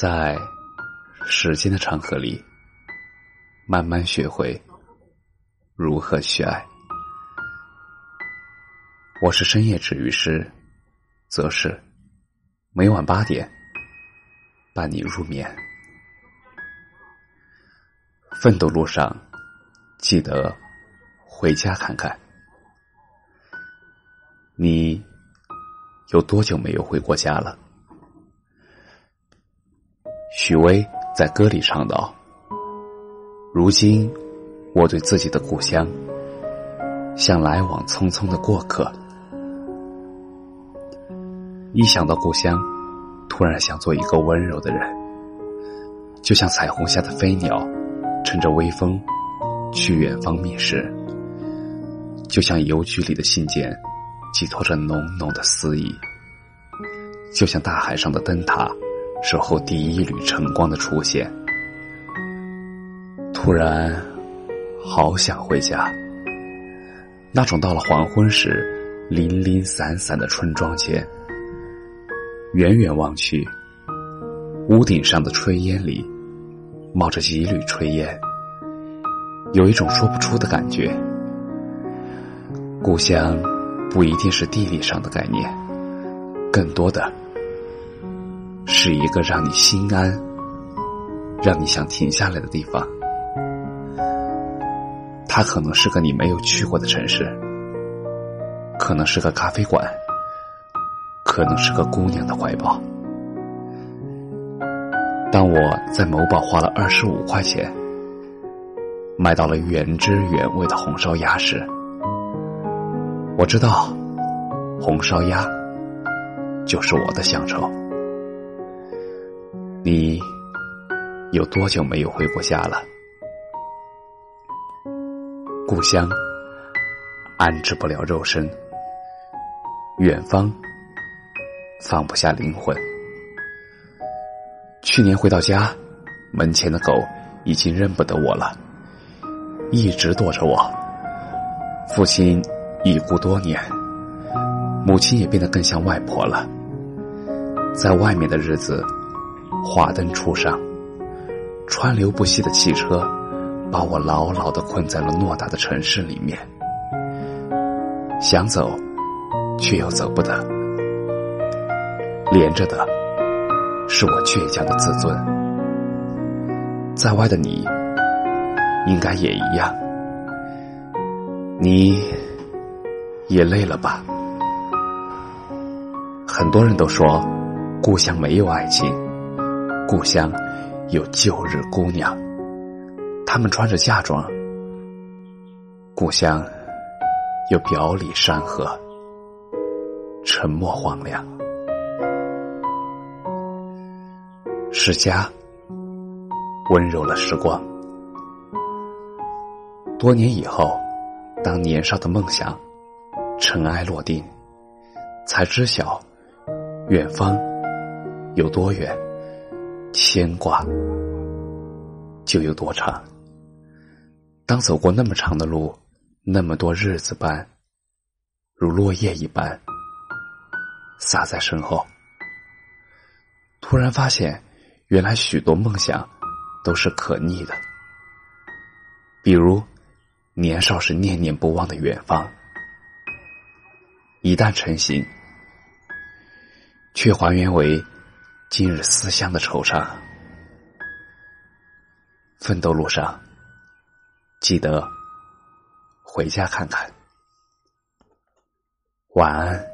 在时间的长河里，慢慢学会如何去爱。我是深夜治愈师，则是每晚八点伴你入眠。奋斗路上，记得回家看看。你有多久没有回过家了？许巍在歌里唱道：“如今，我对自己的故乡，像来往匆匆的过客。一想到故乡，突然想做一个温柔的人，就像彩虹下的飞鸟，乘着微风去远方觅食；就像邮局里的信件，寄托着浓浓的思意；就像大海上的灯塔。”守候第一缕晨光的出现，突然好想回家。那种到了黄昏时零零散散的村庄间，远远望去，屋顶上的炊烟里冒着几缕炊烟，有一种说不出的感觉。故乡不一定是地理上的概念，更多的。是一个让你心安、让你想停下来的地方。它可能是个你没有去过的城市，可能是个咖啡馆，可能是个姑娘的怀抱。当我在某宝花了二十五块钱买到了原汁原味的红烧鸭时，我知道红烧鸭就是我的乡愁。你有多久没有回过家了？故乡安置不了肉身，远方放不下灵魂。去年回到家，门前的狗已经认不得我了，一直躲着我。父亲已故多年，母亲也变得更像外婆了，在外面的日子。华灯初上，川流不息的汽车把我牢牢的困在了偌大的城市里面。想走，却又走不得。连着的是我倔强的自尊。在外的你，应该也一样。你也累了吧？很多人都说，故乡没有爱情。故乡有旧日姑娘，她们穿着嫁妆。故乡有表里山河，沉默荒凉。是家温柔了时光。多年以后，当年少的梦想尘埃落定，才知晓远方有多远。牵挂就有多长。当走过那么长的路，那么多日子般，如落叶一般洒在身后，突然发现，原来许多梦想都是可逆的。比如年少时念念不忘的远方，一旦成型，却还原为。今日思乡的惆怅，奋斗路上，记得回家看看。晚安。